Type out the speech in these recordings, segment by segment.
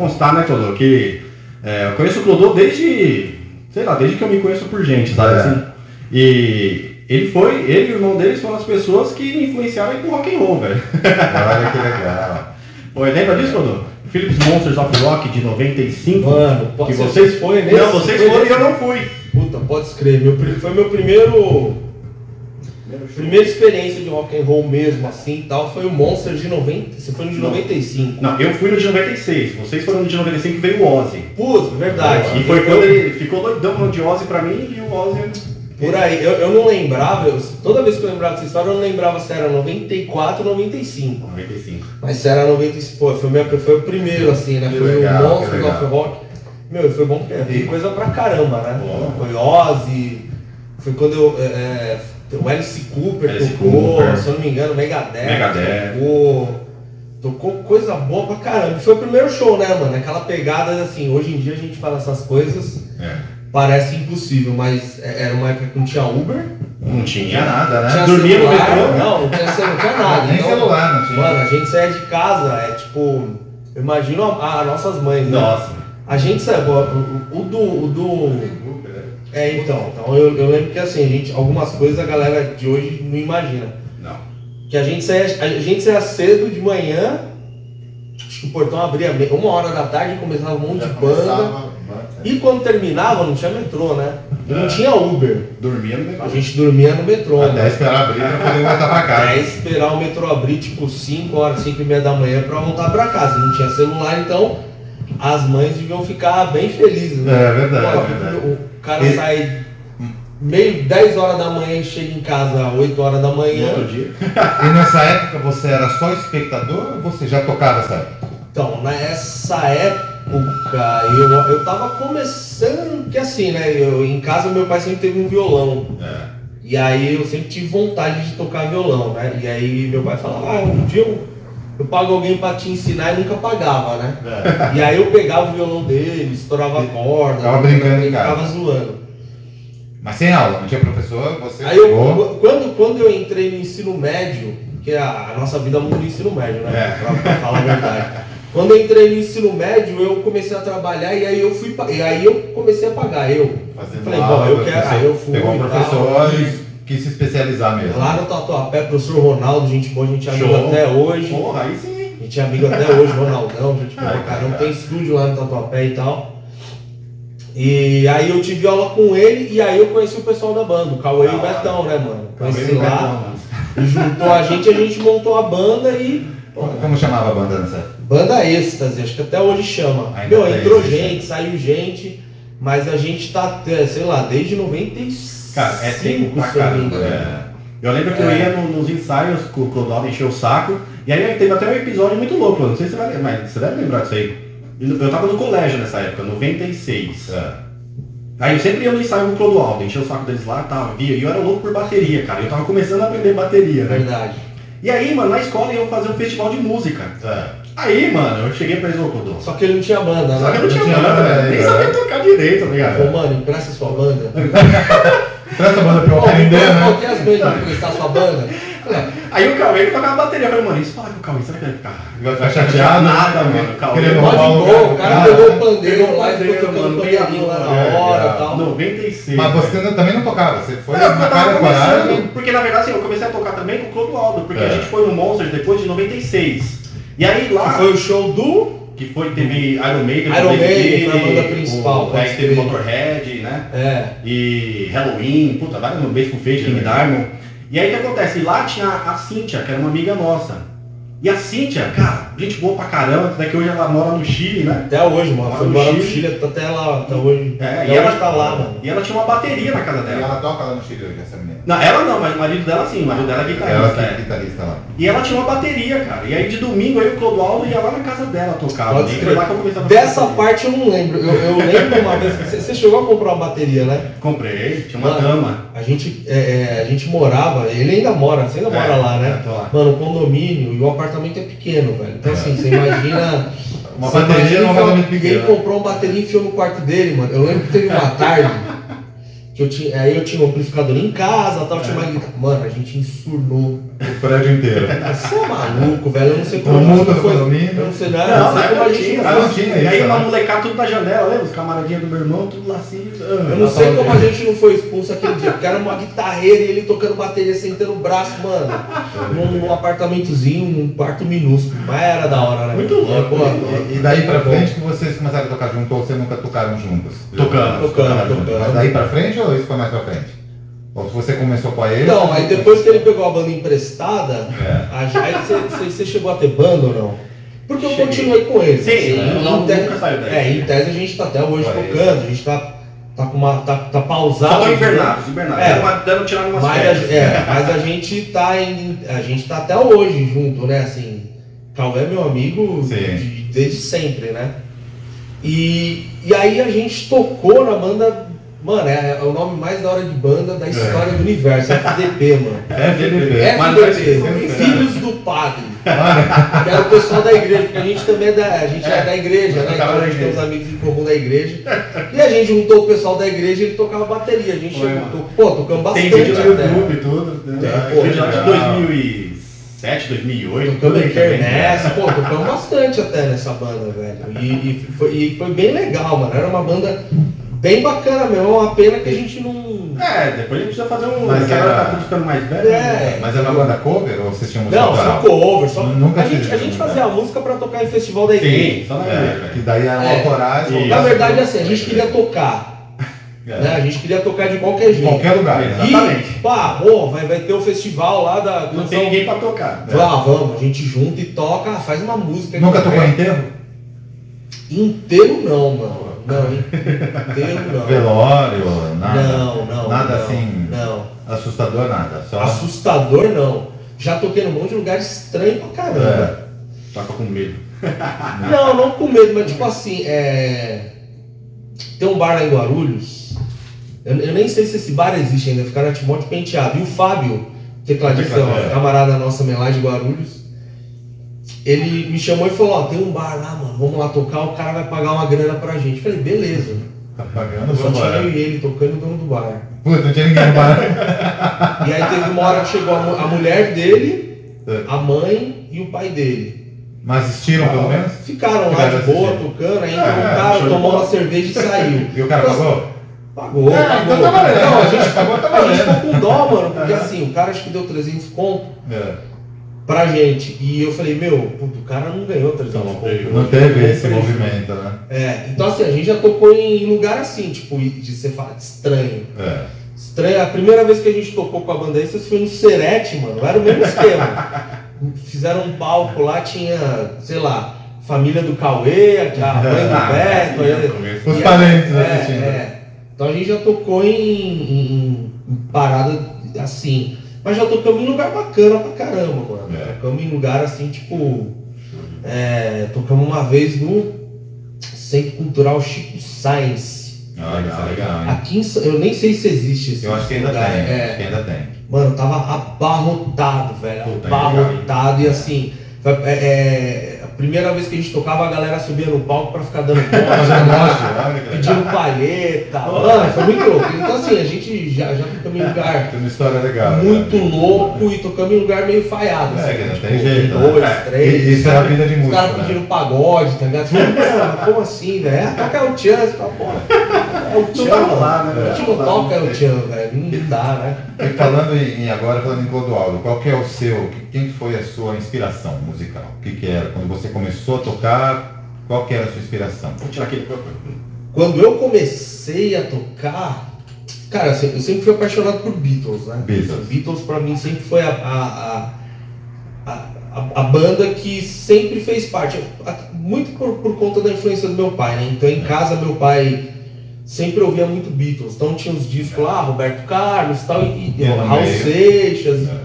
constar, né, Clodô? Que é, eu conheço o Clodô desde, sei lá, desde que eu me conheço por gente, sabe É. assim? E ele foi, ele e o irmão deles foram as pessoas que influenciaram aí pro rock and roll, velho. Olha que legal. Pô, lembra disso, Clodô? Philips Monsters of Rock de 95. Mano, que vocês foi nesse? Não, vocês foram e eu não fui. Puta, pode escrever. Meu, foi meu primeiro. Primeira experiência de rock and roll mesmo, assim e tal, foi o Monster de 90. Você foi no de Não. 95. Não, eu fui no de 96. Vocês foram no de 95 que veio o Ozzy. Putz, verdade. E foi quando ele ficou doidão falando de Ozzy pra mim e o Ozzy. Por aí, eu, eu não lembrava, eu- toda vez que eu lembrava dessa história, eu não lembrava se era 94 ou 95. 95. Mas se era 95, pô, foi, minha, foi o primeiro, assim, né? Que foi legal, o Monster of Rock. Meu, foi bom porque foi E- coisa pra caramba, né? Foi Ozzy, foi quando eu. é, é, o Alice Cooper Alice tocou, Cooper. se eu não me engano, Megadeth. Megadeth. Tocou. Tocou coisa boa pra caramba. Foi o primeiro show, né, mano? Aquela pegada assim, hoje em dia a gente fala essas coisas, É. parece impossível, mas é- era uma época que não tinha Uber. Não tinha. nada, né? Tinha dormia no celular, metrô? Não, não tinha, celular, não tinha nada. Nem Então, celular, não tinha. Mano, a gente saia de casa, é tipo. Eu imagino a, a nossas mães, né? Nossa. A gente sabe, ó, o, o do. O do é, então. Então eu, eu lembro que assim, gente, algumas coisas a galera de hoje não imagina. Não. Que a gente saia, a gente saia cedo de manhã, acho que o portão abria uma hora da tarde e começava um monte Já de banda. E quando terminava, não tinha metrô, né? E não É. tinha Uber. Dormia no metrô. A gente dormia no metrô. Até né? esperar abrir pra poder voltar pra casa. Até esperar o metrô abrir, tipo 5 horas, 5 e meia da manhã pra voltar pra casa. Não tinha celular, então as mães deviam ficar bem felizes, né? É verdade, Pô, é verdade. O cara sai meio 10 horas da manhã e chega em casa 8 horas da manhã. outro dia. E nessa época você era só espectador ou você já tocava essa época? Então, nessa época, eu, eu tava começando, que assim, né? Eu, em casa meu pai sempre teve um violão. É. E aí eu sempre tive vontade de tocar violão, né? E aí meu pai falava, ah, um dia eu, eu pago alguém pra te ensinar e nunca pagava, né? É. E aí eu pegava o violão dele, estourava a corda, Ficava brincando em casa. ficava zoando. Mas sem aula, não tinha professor, você Aí eu, quando, quando eu entrei no ensino médio, que a, a nossa vida muda no ensino médio, né? É. Pra, pra falar a verdade. Quando eu entrei no ensino médio, eu comecei a trabalhar e aí eu fui e aí eu comecei a pagar. Eu Fazendo falei, bom, eu quero, aí eu fui. Pegou um professor e quis se especializar mesmo. Lá no Tatuapé, professor Ronaldo, gente boa, a gente é amigo Show. até hoje. Porra, aí sim. A gente é amigo até hoje, Ronaldão, gente boa Ai, caramba. cara. Tem estúdio lá no Tatuapé e tal. E aí eu tive aula com ele e aí eu conheci o pessoal da banda, o Cauê e o. Betão, né, mano? Conheci lá, e juntou a gente, a gente montou a banda e. Como, como chamava a banda nessa? Banda êxtase, acho que até hoje chama. Ainda Meu, entrou sim. gente, saiu gente, mas a gente tá, é, sei lá, desde 95. Cara, é tempo pra não caramba. engano. É. Eu lembro que eu É. ia no- nos ensaios com o Clodoaldo encher o saco. E aí teve até um episódio muito louco, não sei se você vai lembrar, mas você deve lembrar disso aí. Eu tava no colégio nessa época, 96. É. Aí eu sempre ia no ensaio com o Clodoaldo, encher o saco deles lá tal, via. E eu era louco por bateria, cara. Eu tava começando a aprender bateria, né? Verdade. E aí, mano, na escola iam fazer um festival de música. É. Aí, mano, eu cheguei pra eles, ô Clodoaldo. Só que ele não tinha banda, Só que eu não tinha tinha banda, banda, velho. Nem é. sabia tocar direito, tá ligado? mano, empresta sua banda. Presta a banda pra eu aprender, né? Qual que é as bandas pra emprestar sua banda? Falei, Aí o Cauê que tocava bateria. Eu falei, mano, isso fala com o Cauê, será que ele vai ficar? Vai chateado? Nada, mano. O Cauê, Querendo Pode roubar o cara pegou o pandeiro lá e ficou pandeiro, tocando mano, pandeirinho lá na é, hora é. e tal. 96. Mas você não- também não tocava, você foi Não, eu na tava cara começando, porque na verdade assim, eu comecei a tocar também com o Clodoaldo, porque É. a gente foi no Monsters depois de 96. E aí lá, Que foi o show do. Que foi, teve Iron Maiden, Iron Maiden, foi a banda principal, o- aí teve. Motorhead, né? É. E Halloween, puta, vários no com King É. Diamond. E aí o que acontece? Lá tinha a Cíntia, que era uma amiga nossa. E a Cíntia, cara, gente boa pra caramba, até que hoje ela mora no Chile, né? Até hoje, mano. Foi no ela no Chile. Tá até lá, até hoje. É, até e hoje ela tá lá, mano. E ela tinha uma bateria na casa E dela. ela toca lá no Chile hoje, essa menina. Não, ela não, mas o marido dela sim, o marido dela é Ela guitarrista. que é é. guitarrista lá. E ela tinha uma bateria, cara. E aí de domingo aí o Clodoaldo ia lá na casa dela tocar. Pode E crer. lá que eu comecei a Dessa bateria. parte eu não lembro. Eu, eu lembro uma vez. Você, você chegou a comprar uma bateria, né? Comprei, tinha uma Mano, dama. A gente, é, é, a gente morava, ele ainda mora, você ainda É, mora lá, né? é, lá. Mano, o condomínio e o apartamento é pequeno, velho. Então assim, você imagina. Uma você bateria imagina num enfiar- apartamento Ele pequeno. comprou uma bateria e enfiou no quarto dele, mano. Eu lembro que teve uma tarde que eu tinha, aí eu tinha um amplificador em casa, tal, tinha uma guitarra. Mano, a gente ensurnou. O prédio inteiro. Você é maluco, velho. Eu não sei como gente mundo do foi. Eu não sei, não, Não, não sei não, como a não gente tinha, não tinha E aí uma né? molecada tudo na janela, lembra? Os camaradinhos do meu irmão, tudo lá assim. Eu não sei como a gente não foi expulso aquele dia, porque era uma guitarreira e ele tocando bateria, sentando o braço, mano. Num, num apartamentozinho, num quarto minúsculo. Mas era da hora, né? Muito louco. Pô, E, e daí pra frente que vocês começaram a tocar junto ou vocês nunca tocaram juntos? Tocando, tocando, tocando. Mas daí pra frente ou isso foi mais pra frente? Você começou com a ele? Então, aí depois que ele pegou a banda emprestada, É. a aí você, você- você chegou a ter banda ou não? Porque eu Cheguei. continuei com ele. Sim, assim, não- não- em tese- nunca saiu daí. É, em tese a gente tá até hoje Olha tocando, a gente tá, tá com uma. tá, tá pausado. Só invernados, invernados. É. Dando, uma- dando tirar umas Mas a, é, mas a gente tá em, a gente tá até hoje junto, né? Assim, Cauê é meu amigo de- desde sempre, né? E, e aí a gente tocou na banda, mano, é, é o nome mais da hora de banda da história do universo, FDP, mano. FDP. É FDP, isso, Filhos do Padre. Que era o pessoal da igreja, porque a gente também é da, a gente é, É, da igreja, né? Então a na gente tem uns amigos em comum da igreja. E a gente juntou o pessoal da igreja e ele tocava bateria. A gente Foi, to- pô, tocamos bastante. Tem vídeo no. YouTube e tudo. Né? pô, lá de legal. 2007, 2008. Tocamos tudo em aí também. Kermesse, pô, tocamos bastante até nessa banda, velho. E, e foi, e foi bem legal, mano. Era uma banda bem bacana mesmo. É uma pena que a gente não. É, depois a gente precisa fazer um. Mas agora tá tudo ficando mais velho. É. né? Mas era uma banda cover ou vocês tinham música Não, só cover. Só... Nunca a, gente, a gente fazia a música pra tocar em festival da igreja. Sim, só na É, igreja. que daí eram É. autorais. E- Na verdade, assim, a gente queria tocar. É. Né? A gente queria tocar de qualquer jeito. qualquer lugar. né? Exatamente. E, pá, pô, vai, vai ter o festival lá da. Não tem ninguém pra tocar. Ah, vamos, a gente junta e toca, faz uma música. Nunca que- tocou em enterro? Inteiro não, mano. Não, inteiro não. Velório, nada. Não, não. Nada não, assim. Não. Assustador, nada. Só. Assustador não. Já toquei num monte de lugar estranho pra caramba. É. Toca com medo. Não, não com medo, mas tipo assim, é. Tem um bar lá em Guarulhos. Eu, eu nem sei se esse bar existe ainda, fica na Timóteo Penteado. E o Fábio, tecladista, é. camarada nosso também lá de Guarulhos, ele me chamou e falou, ó, tem um bar lá, mano, vamos lá tocar, o cara vai pagar uma grana pra gente. Eu falei, beleza. Tá pagando, só tinha eu e ele tocando o dono do bar. Puta, não tinha ninguém no bar. E aí teve uma hora que chegou a, a mulher dele, É. a mãe e o pai dele. Mas assistiram pelo menos? Ficaram lá de boa, assistindo. tocando, aí É, entrou um cara, tomou uma cerveja e saiu. E o cara Então, pagou? Pagou, É, pagou. então tá valendo. Não, a gente, Pagou, tá a gente ficou com dó, mano, porque assim, o cara acho que deu 300 conto É. pra gente. E eu falei, meu, puto, o cara não ganhou 300 Então, não conto. teve- Não teve esse teve. movimento, né? É, então assim, a gente já tocou em lugar assim, tipo, de ser estranho. É. Estranho, a primeira vez que a gente tocou com a banda Extras foi no Serete, mano. Era o mesmo esquema. Fizeram um palco lá, tinha, sei lá, família do Cauê, a mãe do Beto. aí-. Os parentes é, assistindo. é. Então a gente já tocou em, em- em parada assim. Mas já tocamos em lugar bacana pra caramba, mano. É. Tocamos em lugar assim, tipo. é, tocamos uma vez no Centro Cultural Chico Sainz. Olha, isso é legal? Aqui em eu nem sei se existe esse Eu acho que ainda lugar. tem. É, Acho que ainda tem. Mano, tava abarrotado, velho. Puta, abarrotado. E assim, foi- é, é, primeira vez que a gente tocava, a galera subia no palco pra ficar dando olha que legal. pedindo palheta. Mano, foi muito louco. Então assim, a gente já, já tocamos em lugar Tem uma história legal. muito né? louco e tocamos em lugar meio falhado. É, assim, que não tipo, tem jeito. Dois, né? três. E- Isso é a vida de Os música. caras né? pedindo pagode, tá ligado? Você fala, "Mano, como assim, velho? Ah, toca o você fala, porra, é o Tchan. vai rolar, né? A gente não toca o Tchan, velho. Não dá, né? E falando em, agora, falando em Clodoaldo, qual que é o seu, quem que foi a sua inspiração musical? O que, que era? Quando você começou a tocar, qual que era a sua inspiração? Vou tirar aquele. Quando eu comecei a tocar, cara, eu sempre, eu sempre fui apaixonado por Beatles, né? Beatles. Beatles pra mim sempre foi a, a, a, a, a banda que sempre fez parte, a- muito por, por conta da influência do meu pai, né? Então em casa meu pai sempre ouvia muito Beatles, então tinha os discos lá, Roberto Carlos tal, e, e Raul. Seixas, É.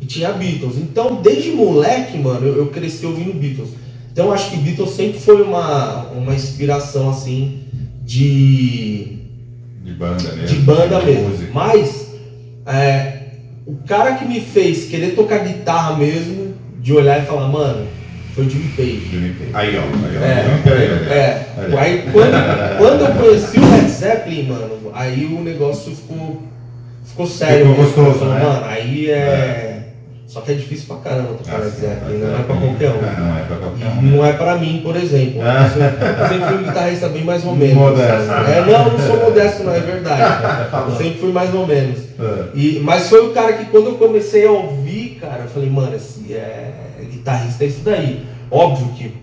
e tinha Beatles. Então, desde moleque, mano, eu, eu cresci ouvindo Beatles. Então, acho que Beatles sempre foi uma, uma inspiração, assim, de, De banda mesmo? de banda de mesmo. música. Mas, é, o cara que me fez querer tocar guitarra mesmo, de olhar e falar, mano, Foi o Jimmy Page. Jimmy Page. Aí, ó. Aí, ó. É, Jimmy Page, é. Olha. Aí quando, quando eu conheci o Led Zeppelin, mano, aí o negócio ficou, ficou sério. Ficou gostoso, né? Mano, aí é. Só que é difícil pra caramba tocar Ah, Led Zeppelin, Led não é pra qualquer um. Não é pra qualquer um. Não é pra mim, por exemplo. Ah. Eu sempre- fui um guitarrista bem mais ou menos. Modesto. É, não, não sou modesto, não, é verdade. Eu sempre fui mais ou menos. É. E, mas foi o cara que quando eu comecei a ouvir, cara, eu falei, mano, esse é guitarrista é isso daí. Óbvio que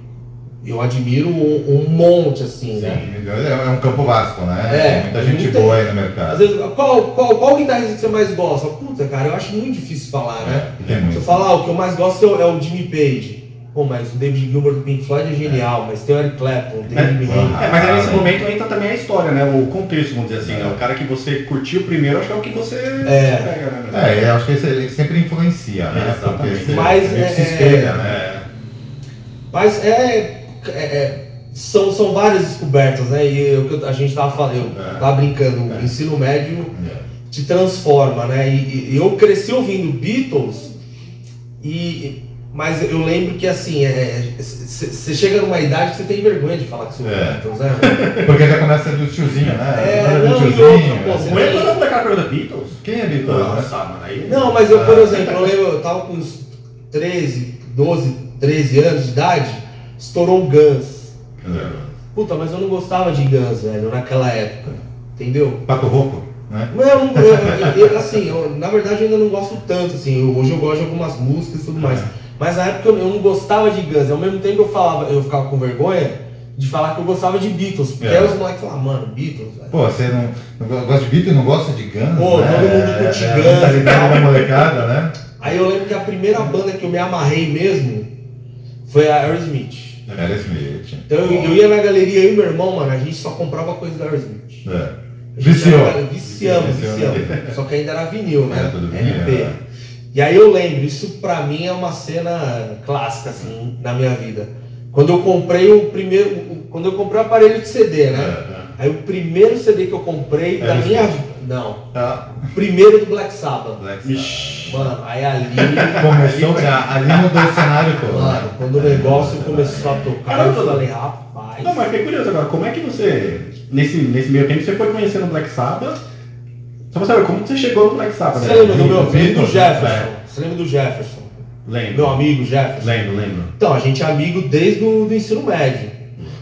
eu admiro um, um monte, assim, né? É é um campo vasto, né? É, Tem muita gente muita- boa aí no Às mercado. vezes, qual, qual, qual guitarrista que você mais gosta? Puta, cara, eu acho muito difícil falar, né? Tem Você muito. fala, ah, o que eu mais gosto é o, é o Jimmy Page. Pô, mas o David Gilmour do Pink Floyd é genial, mas tem o Eric Clapton, o David É. É, mas aí nesse momento entra também a história, né? O contexto, vamos dizer assim, né? O cara que você curtiu primeiro, acho que é o que você É. pega, né? É, eu acho que ele sempre influencia, né? Exatamente. Porque você Mas meio que se é- espelha, né? É. Mas é, é- é- são, são várias descobertas, né? E o que eu- a gente tava falando, eu É. tava brincando, o É. ensino médio É. te transforma, né? E, e eu cresci ouvindo Beatles, e, mas eu lembro que assim, você chega numa idade que você tem vergonha de falar que ouve É. Beatles, né? Porque já começa do tiozinho, né? É, do não, e tiozinho, outra, pô, né? você- Não é quando a molecada pergunta Beatles? Quem é Beatles, né? Nossa, mano, aí... Não, mas eu, por exemplo, eu lembro, eu tava com uns 13, 12, 13 anos de idade, estourou o Guns. É. Puta, mas eu não gostava de Guns, velho, naquela época. Entendeu? Pato Rouco, né? Não, eu eu- assim, eu, na verdade eu ainda não gosto tanto, assim, hoje eu gosto de algumas músicas e tudo mais. Mas na época eu, não gostava de Guns, ao mesmo tempo eu falava, eu ficava com vergonha de falar que eu gostava de Beatles. Porque É. aí os moleques falavam, mano, Beatles, velho. Pô, você não, não gosta de Beatles e não gosta de Guns? Pô, né? todo mundo curte é, Guns é, Tá ligado tal. na molecada, né? Aí eu lembro que a primeira banda que eu me amarrei mesmo foi a Aerosmith. Aerosmith. Então eu, eu ia na galeria, eu e meu irmão, mano, a gente só comprava coisa da Aerosmith. É. Viciou. Viciamos, Viciou. viciamos. Só que ainda era vinil, né? Vinil, LP. né? E aí eu lembro, isso pra mim é uma cena clássica, assim, na minha vida. Quando eu comprei o primeiro. Quando eu comprei o aparelho de CD, né? É, Aí o primeiro CD que eu comprei da minha vida. Não, Ah, primeiro do Black Sabbath. Black Ixi. Mano, aí ali. Começou, a- ali mudou o cenário todo. Mano, né? quando o negócio começou a tocar, eu falei, rapaz. Não, mas fiquei curioso agora, como é que você, nesse, nesse meio tempo, você foi conhecendo o Black Sabbath? Só pra saber, como você chegou no Black Sabbath? Você né? lembra do meu Beatles, Jefferson? Você lembra do Jefferson? Lembro. Meu amigo Jefferson? Lembro, lembro. Então, a gente é amigo desde o do ensino médio.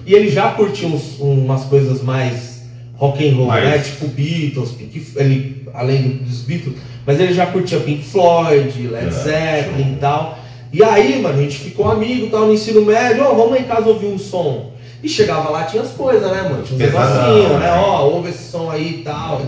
E ele já curtiu uns- umas coisas mais rock and roll, Mais- né? Tipo Beatles, Pink, ele, além dos Beatles, mas ele já curtia Pink Floyd, Led É, Zeppelin e tal. E aí, mano, a gente ficou amigo, tal, no ensino médio, ó, vamos lá em casa ouvir um som. E chegava lá, tinha as coisas, né, mano? Tinha uns negocinhos, né? né? Ó, ouve esse som aí e tal.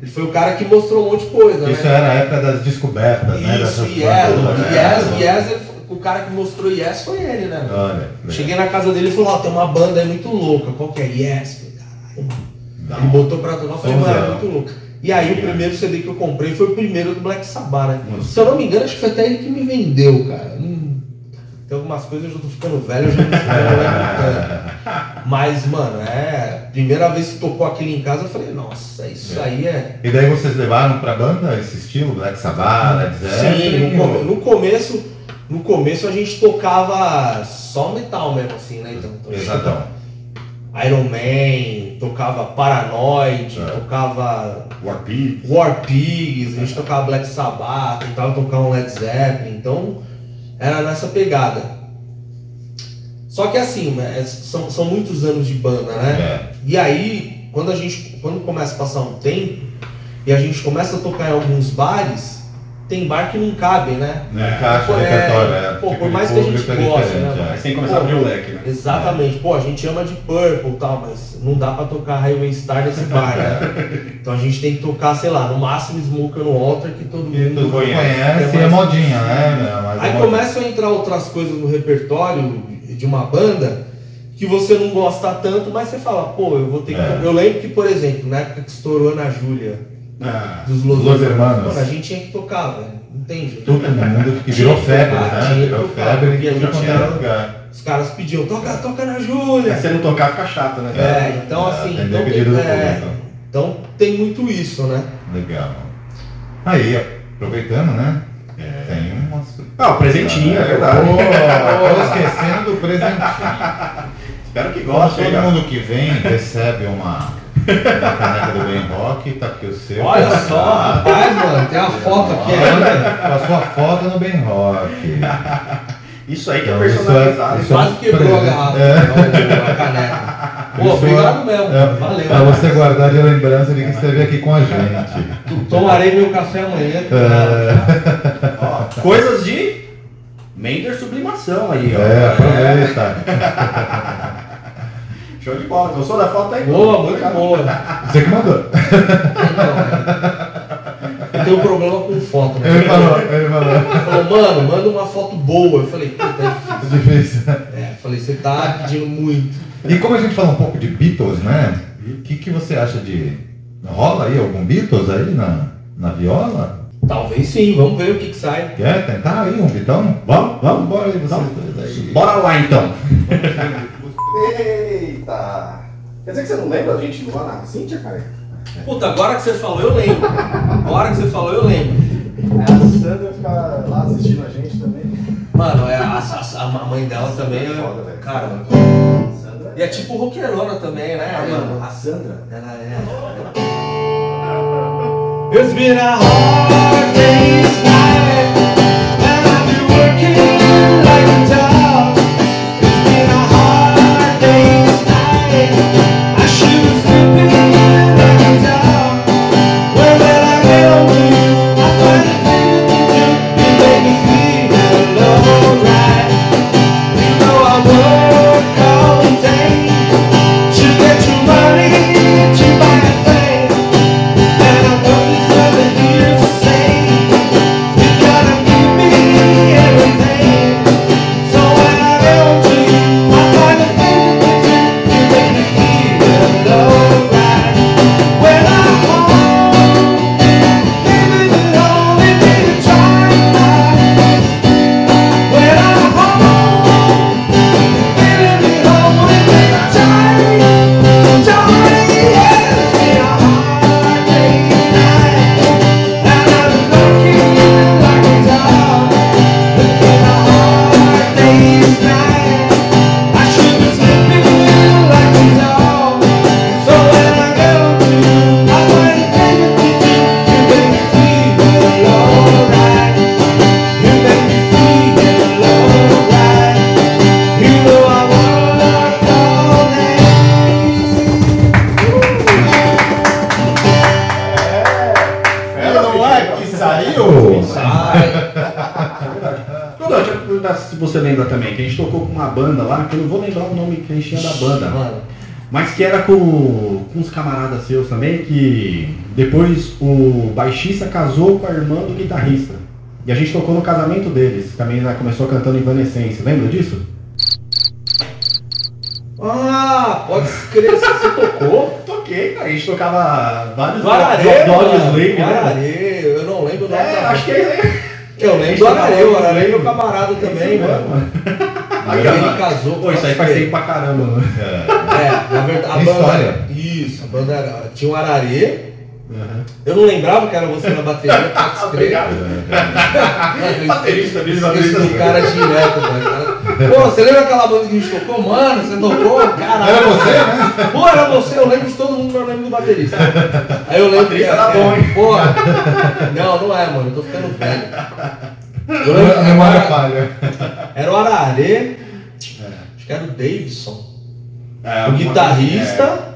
Ele, foi o cara que mostrou um monte de coisa, Isso né? era a época das descobertas, né? Isso, Yes, né? Yes, Yes, ele- o cara que mostrou Yes foi ele, né? Olha. Cheguei na casa dele e falou, ó, tem uma banda aí muito louca, qual que é? Yes. Caralho, mano. Ele botou pra tocar, eu falei, mano, é muito louco. E aí o primeiro CD que eu comprei foi o primeiro do Black Sabbath, né? Se eu não me engano, acho que foi até ele que me vendeu, cara. Tem algumas coisas, eu já tô ficando velho, eu já não sei, tanto. Mas, mano, é. Primeira vez que tocou aquilo em casa, eu falei, nossa, isso É. aí é. E daí vocês levaram pra banda esse estilo, Black Sabbath, Led Sim, Zeppelin? no, come- no começo, no começo a gente tocava só metal mesmo, assim, né? Então, então Exatão. Iron Man, tocava Paranoid, É. tocava War Pigs. War Pigs, a gente tocava Black Sabbath, tentava tocar um Led Zeppelin, então era nessa pegada. Só que assim, né, são, são muitos anos de banda, né? É. E aí, quando a gente, quando começa a passar um tempo e a gente começa a tocar em alguns bares, tem bar que não cabe, né? Pô, o é, repertório, é. pô, Tipo por de mais que a gente é goste, né, é. Aí você tem que começar a abrir o leque, né? Exatamente. Pô, a gente ama de Purple e tal, mas não dá pra tocar Highway Star nesse bar, né? Então a gente tem que tocar, sei lá, no máximo Smoker no Altar que todo E mundo todo conhece, conhece, e é é modinha, né? Mas é Aí começam a entrar outras coisas no repertório de uma banda que você não gosta tanto, mas você fala, pô, eu vou ter que. É. Eu lembro que, por exemplo, na época que estourou na Júlia Ah, dos Los, Los Hermanos. Mano, a gente tinha que tocar, velho. Entende? Todo mundo que virou febre, né? tinha que Virou tocar, febre porque a gente era- era lugar. Os caras pediam, toca, toca na se Júlia. você não tocar, fica chato, né? É, então É, assim, atender então, o pedido do é, público. então tem muito isso, né? Legal. Aí, aproveitando, né? É. Tem uma, su- Ah, o presentinho, é verdade. Pô, tô esquecendo do presentinho. Espero que goste. todo cara? mundo que vem recebe uma caneca do Ben Rock, tá aqui o seu. Olha só, rapaz, mano, tem a foto aqui ainda. Com a sua foto no Ben Rock. Isso aí que é Então, é- personalizado. isso é- Quase quebrou a garrafa, né, a caneca. Pô, Isso obrigado mesmo, É, valeu. Pra você guardar de lembrança de que esteve aqui com a gente. Tomarei meu café amanhã. É, Ó, coisas de Mender Sublimação aí, ó. é aproveita. Show de bola. Gostou da foto aí? Boa, muito boa. Você que mandou. Eu tenho um problema com foto, né? Ele falou, ele falou. Ele falou, mano, manda uma foto boa. Eu falei, puta, é difícil. Difícil. É, falei, você tá pedindo muito. E como a gente fala um pouco de Beatles, né? O que, que você acha de. Rola aí algum Beatles aí na, na viola? Talvez sim, vamos ver o que, que sai. Quer tentar aí um Vitão? Vamos, vamos. Bora aí, vocês dois aí. Bora lá então. Eita! Quer dizer que você não lembra a gente lá na Cíntia, cara? Puta, agora que você falou, eu lembro. Agora que você falou, eu lembro. É, a Sandra fica lá assistindo a gente também. Mano, é, a, a- a mãe dela também é. Foda, velho. Cara, Sandra? e é tipo roqueirona também, né, Ah, mano? mano, a Sandra? Ela é. It's been a hard day's night, Mas que era com, com uns camaradas seus também, que depois o baixista casou com a irmã do guitarrista. E a gente tocou no casamento deles, também né, começou cantando Evanescence, lembra disso? Ah, pode crer, você você tocou? Toquei, cara, a gente tocava vários Dog. Slave, né? Eu não lembro o nome É, acho que é. Eu lembro do Ararê, o é meu camarada também, mano. Aí ele casou Pô, isso aí faz tempo pra caramba, mano. É. É, na verdade, a banda. história. Isso, a banda era- tinha o Ararê. Uhum. Eu não lembrava que era você na bateria, crer. Obrigado. Baterista, Esse baterista. do cara direto. Cara- Pô, você lembra aquela banda que a gente tocou? Mano, você tocou? Caralho. Era você, né? Pô, era você, eu lembro de todo mundo, mas eu lembro do baterista. Aí eu lembro que Baterista era bom, hein? Pô, não, não é, mano, eu tô ficando velho. Eu lembro que memória falha. era o Ararê, acho que era o Davidson, É, o guitarrista coisa,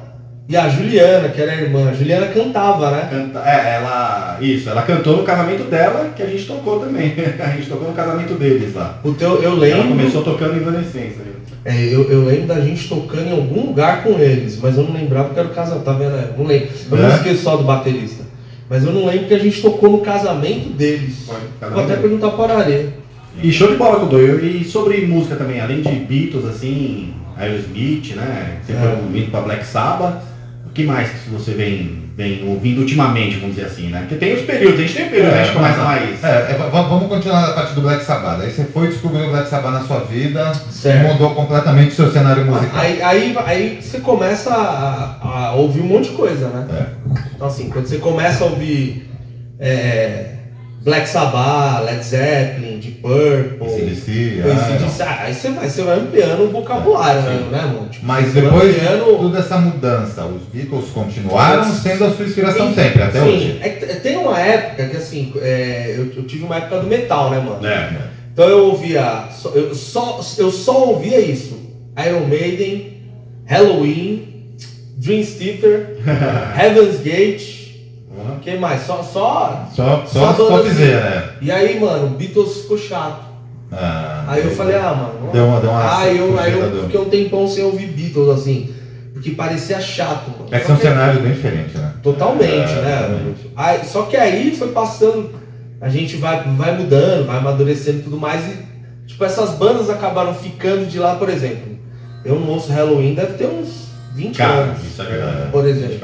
e a Juliana, que era a irmã. A Juliana cantava, é, né? canta- é, ela. Isso, ela cantou no casamento dela, que a gente tocou também. A gente tocou no casamento deles lá. O teu, eu Ela lembro. começou tocando Evanescence. né? É, eu, eu lembro da gente tocando em algum lugar com eles, mas eu não lembrava que era o casamento, tá vendo? Eu não lembro. Eu não É? esqueço só do baterista. Mas eu não lembro que a gente tocou no casamento deles. Vou até perguntar para o. E show de bola, Dudu. E sobre música também, além de Beatles, assim, Aerosmith, né? Você É. foi ouvindo pra Black Sabbath. O que mais que você vem, vem ouvindo ultimamente, vamos dizer assim, né? Porque tem os períodos, a gente tem o período, né? a gente começa mais. É, é, va- vamos continuar a parte do Black Sabbath. Aí você foi descobrir o Black Sabbath na sua vida Certo. e mudou completamente o seu cenário musical. Aí, aí, aí você começa a, a ouvir um monte de coisa, né? É. Então assim, quando você começa a ouvir é, Black Sabbath, Led Zeppelin, Deep Purple. ACDC, Esse ah, aí você vai, você vai ampliando o vocabulário, né, né, mano? Tipo, Mas depois de ampliando- toda essa mudança, os Beatles continuaram Sim. sendo a sua inspiração Sim, sempre, até sim. hoje. É tem uma época que assim, é, eu, eu tive uma época do metal, né, mano? É. Então eu ouvia, eu só, eu só ouvia isso. Iron Maiden, Halloween, Dream Theater, Heaven's Gate, Uhum. o que mais? Só, só. Só, Só só assim. né? E aí, mano, Beatles ficou chato. Ah, Aí eu falei, ah, mano. Deu uma- deu uma ah, eu, aí eu fiquei um tempão sem ouvir Beatles, assim. Porque parecia chato, mano. É que são cenários bem diferentes, né? Totalmente, É, né? totalmente. Aí, só que aí foi passando, a gente vai, vai mudando, vai amadurecendo e tudo mais. E, tipo, essas bandas acabaram ficando de lá, por exemplo. Eu não ouço Halloween, deve ter uns 20 Cara, anos, isso é verdade. por exemplo.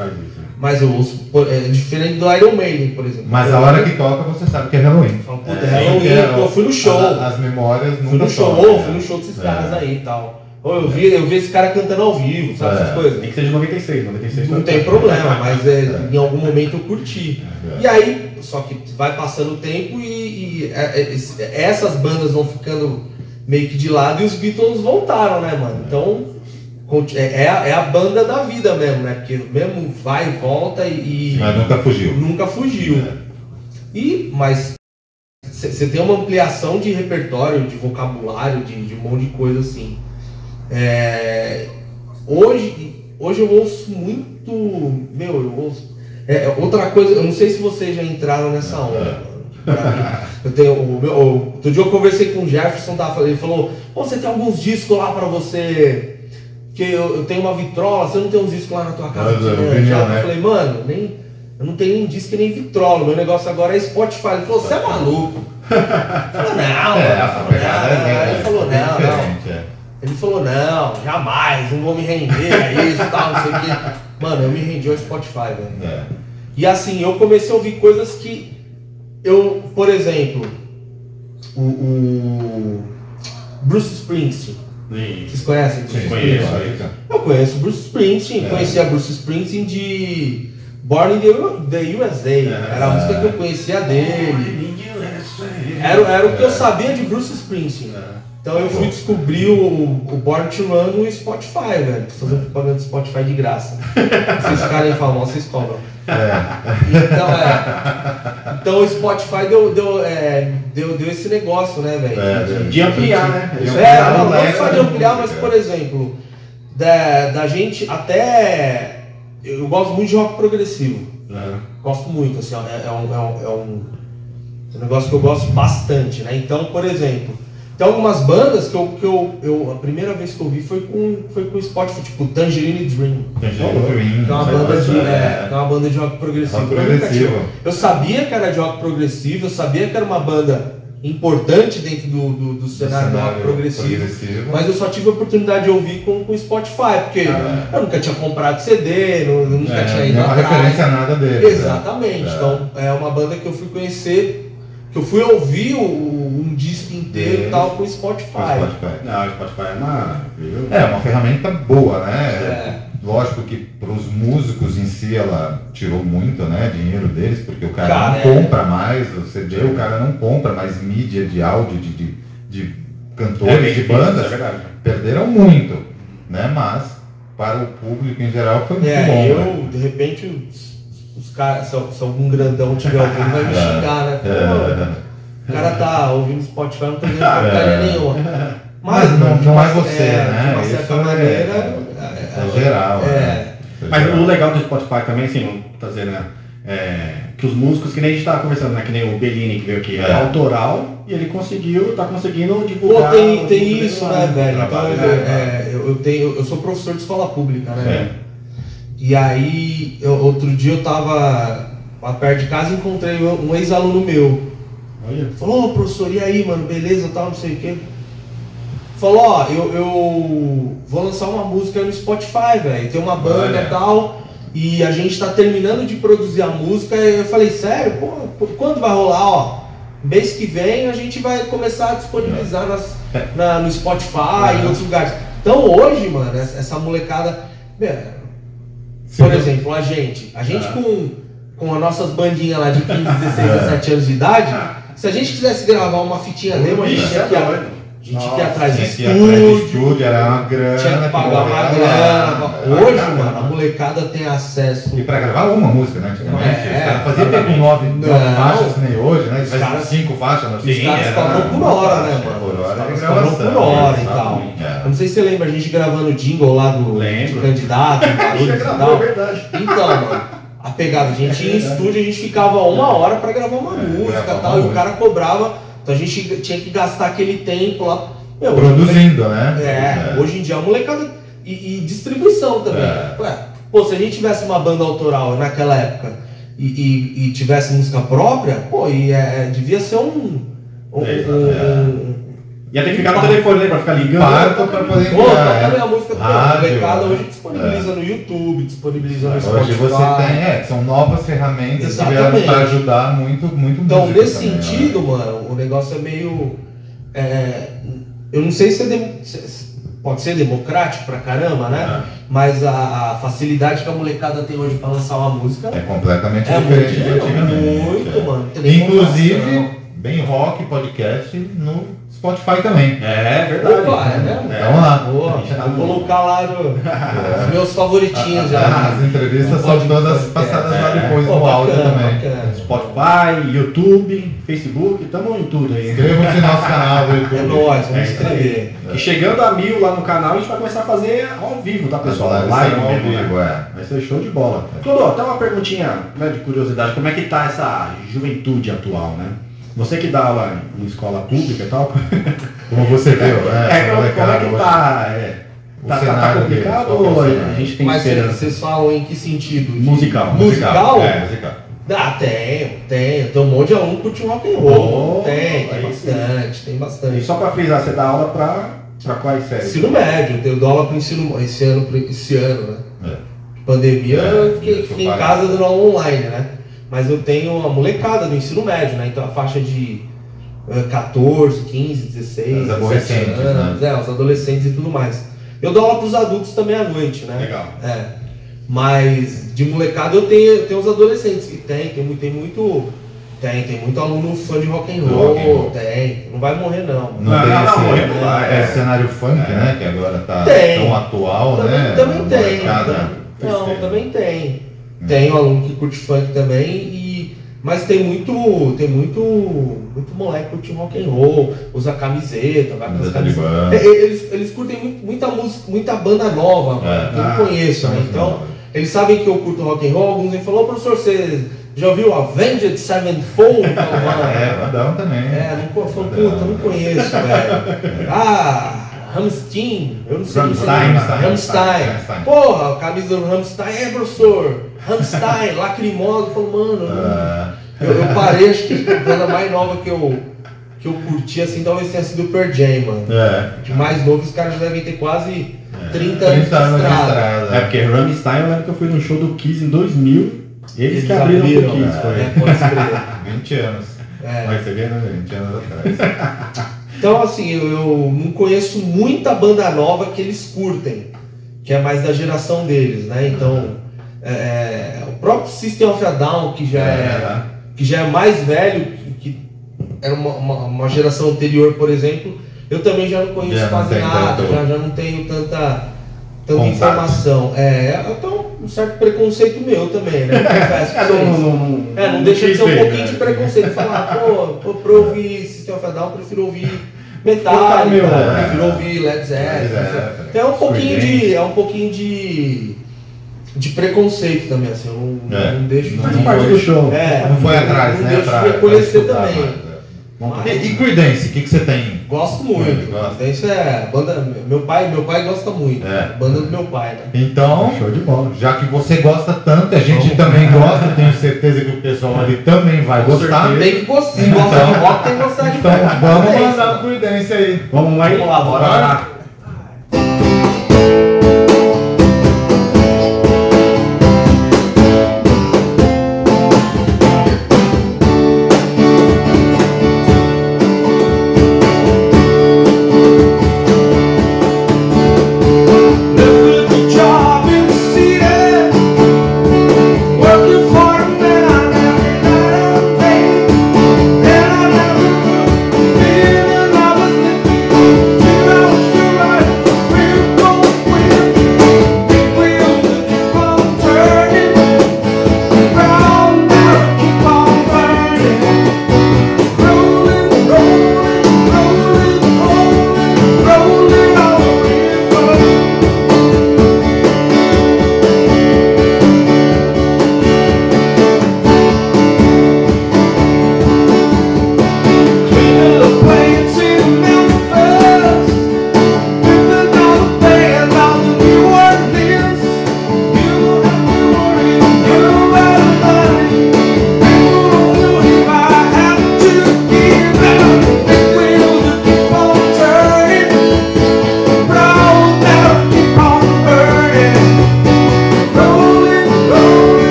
Mas eu ouço, é diferente do Iron Maiden, por exemplo. Mas a hora que toca, você sabe que é Halloween. Fala, puta, É, Halloween, é, pô, fui no show. a- As memórias nunca Fui no show, tocam, né? fui no show desses É. caras aí e tal. Ou eu vi, eu vi esse cara cantando ao vivo, sabe? É. Essas coisas. Nem que seja 96, 96 Não tá- tem problema, mas é, É. em algum momento eu curti. É. E aí, só que vai passando o tempo e, e, é, é, essas bandas vão ficando meio que de lado e os Beatles voltaram, né, mano? Então, é, é a, é a banda da vida mesmo, né? Porque mesmo vai e volta e, Mas nunca fugiu. nunca fugiu. É. E, mas você tem uma ampliação de repertório, de vocabulário, de, de um monte de coisa assim. É, hoje, hoje eu ouço muito. Meu, eu ouço. é, é outra coisa, eu não sei se vocês já entraram nessa onda. É. mim, Eu tenho, o meu, outro dia eu conversei com o Jefferson, tava ele falou: Pô, você tem alguns discos lá pra você. Que eu, eu tenho uma vitrola, você não tem uns discos lá na tua casa? Mas, é, Você opinião, já? né? Eu falei, mano, nem, eu não tenho nem disco nem vitrola. Meu negócio agora é Spotify. Ele falou, você é maluco. Eu falei, não, É, mano. pegada não, é Ele falou, não, não. diferente, é. Ele falou, não, jamais, não vou me render a isso tal, não sei o quê. Mano, eu me rendi ao Spotify, velho. É. E assim, eu comecei a ouvir coisas que eu, por exemplo, o, o Bruce Springsteen. Vocês conhecem Bruce Sim, conheço, Springsteen? conheço. Eu conheço Bruce Springsteen, É. conhecia Bruce Springsteen de Born in the, the USA. Era a música que eu conhecia dele. Era, era o que eu sabia de Bruce Springsteen. Então eu fui descobrir o, o Born to Run no Spotify, velho. Tô fazendo propaganda do Spotify de graça. Vocês ficarem famosos, vocês cobram. Então, é. Então o Spotify deu, deu, é, deu, deu esse negócio, né, velho? É, De- De ampliar, né? De é, ampliar não, o não leque só de ampliar, mas música. por exemplo, da, da gente até. Eu gosto muito de rock progressivo. Gosto muito, assim, é, é é, um, é um- é um negócio que eu gosto bastante, né? Então, por exemplo, tem algumas bandas que eu, que eu, eu a primeira vez que eu vi foi com, foi com o Spotify, tipo Tangerine Dream. Tangerine Dream, Que é uma banda de, é. é, uma banda de rock progressivo. Rock progressivo. Eu sabia que era de rock progressivo, eu sabia que era uma banda importante dentro do, do, do cenário do rock progressivo. Mas eu só tive a oportunidade de ouvir com o Spotify, porque Ah, eu nunca tinha comprado CD, nu- nunca É, tinha ido não é referência nada dele. Exatamente. É. Então é uma banda que eu fui conhecer, eu fui ouvir o- um disco inteiro e É. tal com o Spotify. Spotify. Não, o Spotify é uma. viu? É, uma ferramenta boa, né? É. Lógico que para os músicos em si ela tirou muito, né, dinheiro deles, porque o cara, Cara, não é. compra mais o CD, o cara não compra mais mídia de áudio de, de, de cantores, de bandas, é perderam muito, né? Mas para o público em geral foi muito É, bom. eu, né? de repente, caras, se, se algum grandão tiver ouvindo, vai me É. xingar, né? Pô, É, O cara tá ouvindo Spotify, não tá É. porcaria nenhuma. Mas não- de não uma- é você, né? De uma Isso certa é- maneira. é geral, É. né? Mas o legal do Spotify também, assim, não tá dizendo, né? É, que os músicos, que nem a gente tava conversando, né? Que nem o Bellini que veio aqui, é, É. autoral e ele conseguiu, tá conseguindo Pô, divulgar. tem, os tem músicos isso, né, velho? Então, né? é, eu, eu tenho, eu sou professor de escola pública, né? É. E aí, eu- outro dia eu tava lá perto de casa e encontrei um ex-aluno meu. Olha. Falou, ô professor, e aí, mano, beleza, tal, não sei o quê. Falou, ó, eu, eu vou lançar uma música no Spotify, velho. Tem uma banda e tal. E a gente tá terminando de produzir a música. E eu falei, sério, pô, quando vai rolar, ó? Mês que vem a gente vai começar a disponibilizar nas, na- no Spotify e em outros lugares. Então hoje, mano, essa, essa molecada. meu. Por exemplo, a gente. A gente Ah. com com as nossas bandinhas lá de 15, 16, É. 17 anos de idade, se a gente quisesse gravar uma fitinha demo, a gente Ixi, tinha que, é a gente que ir atrás de estúdio, estúdio, era uma grana. tinha que pagar uma grana. Hoje, Era mano, a molecada tem acesso. E pra gravar uma música, né? Antigamente, É, os caras faziam tempo nove, Não. nove faixas, nem hoje, né? Os Faz caras- cinco faixas, não Os caras cobram por hora, né, mano? Por Os hora caras gravação. por hora e tal. É. Eu não sei se você lembra a gente gravando o jingle lá do candidato, Você e tal. é verdade. Então, mano, a pegada, a gente ia em estúdio, a gente ficava uma hora pra gravar uma É, música e tal, uma e o cara cobrava, então a gente tinha que gastar aquele tempo lá. Meu, Produzindo, né? É, hoje em dia a molecada. E, e distribuição também. É. Ué, pô, se a gente tivesse uma banda autoral naquela época e, e- e tivesse música própria, pô, e é, devia ser um. um, É, um- é. um- Ia ter que ficar no telefone, né? Pra ficar ligando. Parto pra poder Pô, toca é. minha música, pô, a Rádio, molecada é. hoje disponibiliza no YouTube, disponibiliza no Spotify. Hoje você tem, é, são novas ferramentas que Exatamente. vieram para ajudar muito, muito Então, nesse também, né? sentido, mano, o negócio é meio. é, eu não sei se, é se- pode ser democrático pra caramba, né? Mas a, a facilidade que a molecada tem hoje pra lançar uma música É completamente é diferente de muito, antigamente. muito, é. mano. Inclusive, bem rock, podcast no Spotify também. É verdade. Opa, é mesmo? Vamos lá. Boa, vou colocar lá no- É. os meus favoritinhos já. As entrevistas são todas é, passadas lá é. depois no áudio também. bacana. Spotify, YouTube, Facebook, tamo em tudo aí. Inscrevam-se no nosso canal do YouTube. É nóis, vamos É escrever. E chegando a mil lá no canal, a gente vai começar a fazer ao vivo, tá pessoal? Live Live ao mesmo, né? vivo, é. Vai ser show de bola. Clodô, até uma perguntinha né, de curiosidade, como é que tá essa juventude atual, né? Você que dá aula em escola pública e tal, Como você viu, né? é, como, como é molecada que tá? É, tá, tá- tá complicado deles, é ou a gente tem Mas esperança? vocês falam em que sentido? De- Musical. Musical? É, musical. Ah, tem, tem. Tem um monte de aluno que curte rock and roll. Oh, tem, tem bastante, tem E bastante. só pra frisar, você dá aula pra, pra quais séries? Ensino médio, eu dou aula pro ensino esse ano, pro- esse ano, né? É. Pandemia, É, eu fiquei, eu fiquei em casa dando aula online, né? Mas eu tenho a molecada do ensino médio, né? Então a faixa de eh, 14, 15, 16, Os 17 adolescentes, anos, é, os adolescentes e tudo mais. Eu dou aula pros adultos também à noite, né? Legal. É. Mas de molecada eu tenho, eu tenho os adolescentes que tem, tem, muito- tem muito. Tem, tem muito aluno fã de rock and roll, rock and roll. tem. Não vai morrer não. Não, Não, tem não, esse, não, morrer vai, é, é. cenário funk, É. né? Que agora tá Tem. tão atual, também, né? também tem. Molecada. tam- Não, também tem. Tem um aluno que curte funk também e. Mas tem muito. Tem muito. Muito moleque que curte rock and roll, usa camiseta, vai com as camisetas. Eles, eles curtem muito- muita música, muita banda nova, É. que eu Ah, não conheço, né? Somos Então, eles sabem que eu curto rock and roll, alguns me ô professor, você já ouviu Avenged Sevenfold? Eu falo, "Mano, É, bandão também. é, não conheço, puta, eu não conheço, velho. Ah, Rammstein, eu não sei Rammstein, se é. Rammstein. Porra, a camisa do Rammstein, é, professor, Rammstein, lacrimosa, eu falo, mano, Ah, eu, eu parei, acho que a banda mais nova que eu, que eu curti, assim, talvez tenha sido o Pearl Jam, mano. é. De mais novo, os caras já devem ter quase 30 anos 30 de anos de estrada. É porque Rammstein, eu lembro que eu fui no show do Kiss em 2000, eles, que abriram abriram, o Kiss, foi. É, pode crer. 20 anos. É. Mas você vê, né? 20 anos atrás. Então, assim, eu, eu não conheço muita banda nova que eles curtem, que é mais da geração deles, né? Então, é, o próprio System of a Down, que já é, que já é mais velho, que, que era uma, uma, uma geração anterior, por exemplo, eu também já não conheço Já não quase tem nada, tanto já, já não tenho tanta, tanta contato. informação. É, então, um certo preconceito meu também, né? Confesso É, não, não, não, É, não deixa de ser um ver, pouquinho né? de preconceito. Falar, pô, pra ouvir System of a Down, eu prefiro ouvir Metallica, é. prefiro ouvir Led Zeppelin. Então é um pouquinho de. É um pouquinho de. De preconceito também, assim. Eu não, É. não deixo Não Faz de. parte do show. É, Não foi atrás, não né? deixo pra- escutar também. mais, é. Vamos E, e Creedence, o que, que você tem? Gosto muito. Gosta. Isso é. Banda, meu, pai, meu pai gosta muito. É. Banda do meu pai, né? Então, Show de bola. já que você gosta tanto, a gente também gosta, tenho certeza que o pessoal ali também vai Com gostar. certeza. Tem que gostar. Se gosta de rock, tem que gostar de Então rock. vamos É mandar o Creedence aí. Vamos lá, Vamos lá, bora lá.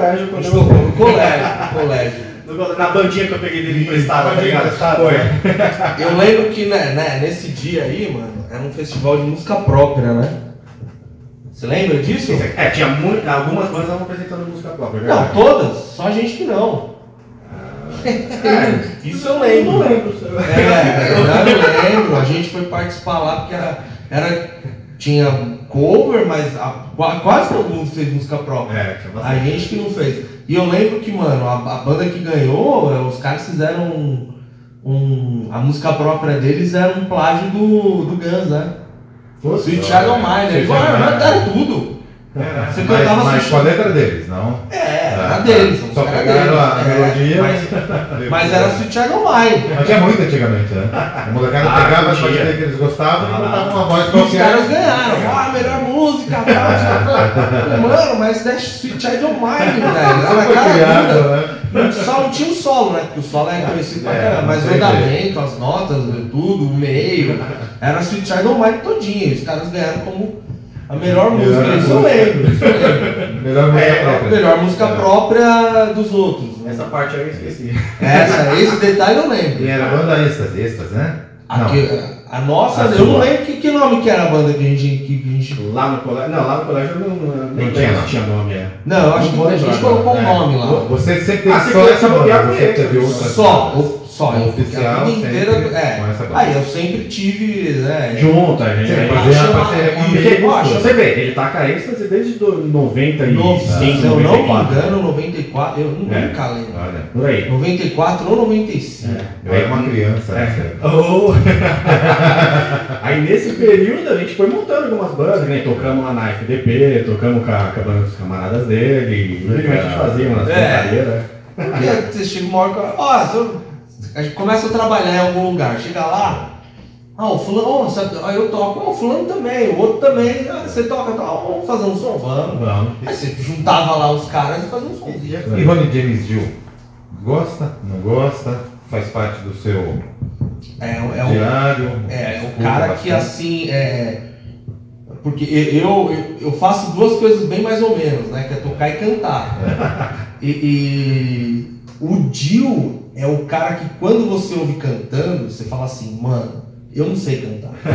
Colégio. Quando eu... no colégio, colégio. Na bandinha que eu peguei dele emprestado, tá bandinha ligado? Foi. Eu lembro que né, né, nesse dia aí, mano, era um festival de música própria, né? Você lembra disso? É, tinha muito, algumas bandas estavam apresentando música própria, é Não, verdade? todas, só a gente que não. Isso eu Eu lembro. não lembro. É, eu lembro. A gente foi participar lá porque era. era tinha cover, mas a- qua- quase todo mundo fez música própria. É, tinha A gente que não fez. E eu lembro que, mano, a, a banda que ganhou, eh, os caras fizeram um, um- A música própria deles era um plágio do, do Guns, né? Fosse? Sweet of Mine. Eles Sweet Child mandaram tudo. Você Mas, cantava mas Sweet com a letra deles, não? É, Ah, era deles. os Só caras pegaram a é, melodia. Mas, mas era Sweet Child of Mine. Mas tinha muito antigamente, né? A molecada Ah, pegava as batidas que eles gostavam e Ah, botava uma voz E os qualquer. caras ganharam. Ah, melhor música, tal. Mano, mas Dash Sweet Child of Mine, velho. Era na cara criado, né? Só não tinha o solo, né? Porque o solo é conhecido pra É, caramba. Mas o andamento, as notas, tudo, o meio. Era Sweet Child of Mine todinho. Os caras ganharam como a melhor música. Melhor Isso eu música. lembro. Isso eu lembro. Melhor música É, a própria. melhor música É. própria dos outros. Essa parte aí eu esqueci. Essa, esse detalhe eu lembro. E era a banda Êxtase, Êxtase, né? Aqui, a nossa, A eu sua. não lembro que, que nome que era a banda que a gente. Que, a gente... Lá no colégio. Não, lá no colégio eu não, não, Não tinha nome. tinha nome, é. Não, eu acho Não que a gente colocou um É. nome lá. Você sempre teve Ah, você só essa foi você teve outras. Só, só, eu Oficial, a vida inteira. É. Aí eu sempre tive. né, Junto, a gente. Ó, tudo. você vê, ele tá êxtase desde do 95, no- se eu não me 94. engano, 94, eu É. nunca lembro. Olha, Por aí. 94 ou 95. eu era uma criança É. nessa época. Oh. Aí nesse período a gente foi montando algumas bandas, né? Tocamos lá na FDP, tocamos com a, com a banda dos camaradas dele, e a gente fazia umas É. brincadeiras. né? Porque você chega uma hora que. Ó, se eu- a gente começa a trabalhar em algum lugar, chega lá. Ah, o fulano, aí eu toco, ó, o fulano também, o outro também, ah, você toca, tá, vamos fazer um som, vamos. Vamos. Aí você juntava lá os caras e fazia um somzinho. E Ronnie James Dio? Gosta? Não gosta? Faz parte do seu É, é diário? É, é o cara bastante? que assim é. Porque eu, eu, eu faço duas coisas bem mais ou menos, né? Que é tocar e cantar. E, e o Dio é o cara que quando você ouve cantando, você fala assim, mano, eu não sei cantar.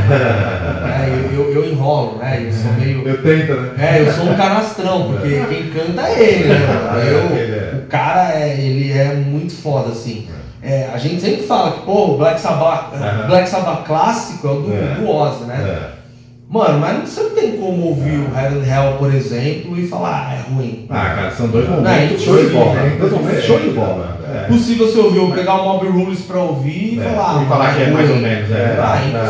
É, eu, eu, eu enrolo, né? Eu sou meio. Eu tento, né? É, eu sou um canastrão, porque quem canta é ele, né? Eu, Ele é. o cara é, ele é muito foda, assim. É, a gente sempre fala que, pô, o Black Sabbath. Black Sabbath clássico é o do, É. do Ozzy, né? É. Mano, mas você não tem como ouvir o Heaven and Hell, por exemplo, e falar, ah, é ruim. Ah, cara, são dois momentos é show de bola. diferente, Dois momentos show de bola. É. Possível você ouvir, ou pegar o Mob Rules pra ouvir e É. falar, E falar que é mais ou menos, é. Ah, Não,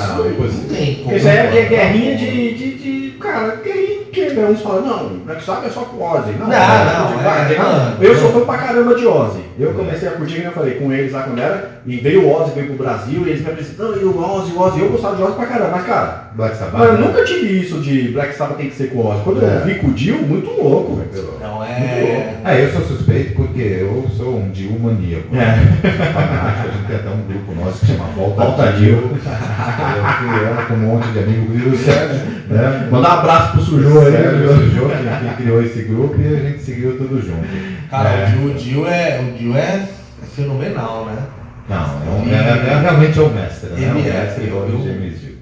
isso não, tem como. Isso aí é gue- guerrinha de, de, de. Cara, guerrinha que né, uns falam, não, Black Sabbath é só com Ozzy. Não, Não, não, é, é, mano. Eu sou fã pra caramba de Ozzy. Eu comecei a curtir, como eu falei, com eles lá quando era, e veio o Ozzy, veio pro Brasil, e eles me apresentaram, e o Ozzy, o Ozzy, eu gostava de Ozzy pra caramba, mas cara, Black Sabbath. mas eu né? nunca tive isso de Black Sabbath tem que ser com o Ozzy. Quando É. eu vi com o Dio, muito louco, velho. Não, é... É, eu sou suspeito porque eu sou um Dio maníaco. É. Fanático, a gente tem até um grupo nosso que chama Volta, Volta Dio. Eu criamos com um monte de amigos, inclusive o Sérgio, né? Mandar um abraço pro Sujô. Sérgio que, criou esse grupo e a gente seguiu tudo junto. Cara, É. o Dio, é, o Dio é, é fenomenal, né? Não, é, um- é- é realmente é o mestre, né? Ele o é, mestre eu- James Dio.